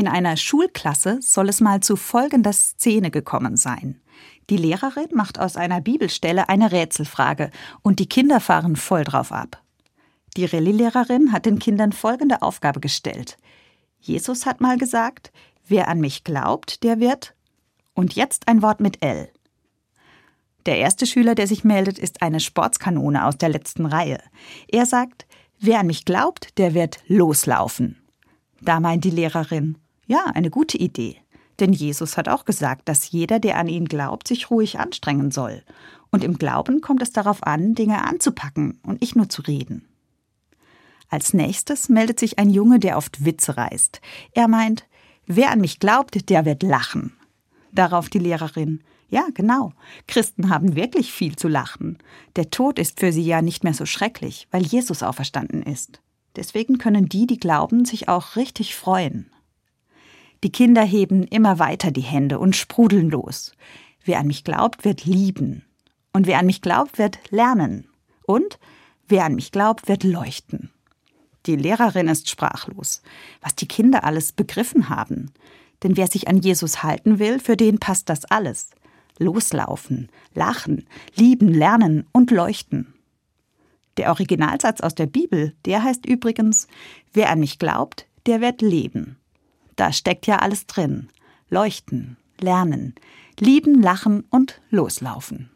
In einer Schulklasse soll es mal zu folgender Szene gekommen sein. Die Lehrerin macht aus einer Bibelstelle eine Rätselfrage und die Kinder fahren voll drauf ab. Die Rallye-Lehrerin hat den Kindern folgende Aufgabe gestellt. Jesus hat mal gesagt, wer an mich glaubt, der wird. Und jetzt ein Wort mit L. Der erste Schüler, der sich meldet, ist eine Sportskanone aus der letzten Reihe. Er sagt, wer an mich glaubt, der wird loslaufen. Da meint die Lehrerin, ja, eine gute Idee. Denn Jesus hat auch gesagt, dass jeder, der an ihn glaubt, sich ruhig anstrengen soll. Und im Glauben kommt es darauf an, Dinge anzupacken und nicht nur zu reden. Als nächstes meldet sich ein Junge, der oft Witze reißt. Er meint, wer an mich glaubt, der wird lachen. Darauf die Lehrerin, ja, genau. Christen haben wirklich viel zu lachen. Der Tod ist für sie ja nicht mehr so schrecklich, weil Jesus auferstanden ist. Deswegen können die, die glauben, sich auch richtig freuen. Die Kinder heben immer weiter die Hände und sprudeln los. Wer an mich glaubt, wird lieben. Und wer an mich glaubt, wird lernen. Und wer an mich glaubt, wird leuchten. Die Lehrerin ist sprachlos, was die Kinder alles begriffen haben. Denn wer sich an Jesus halten will, für den passt das alles. Loslaufen, lachen, lieben, lernen und leuchten. Der Originalsatz aus der Bibel, der heißt übrigens, wer an mich glaubt, der wird leben. Da steckt ja alles drin. Leuchten, lernen, lieben, lachen und loslaufen.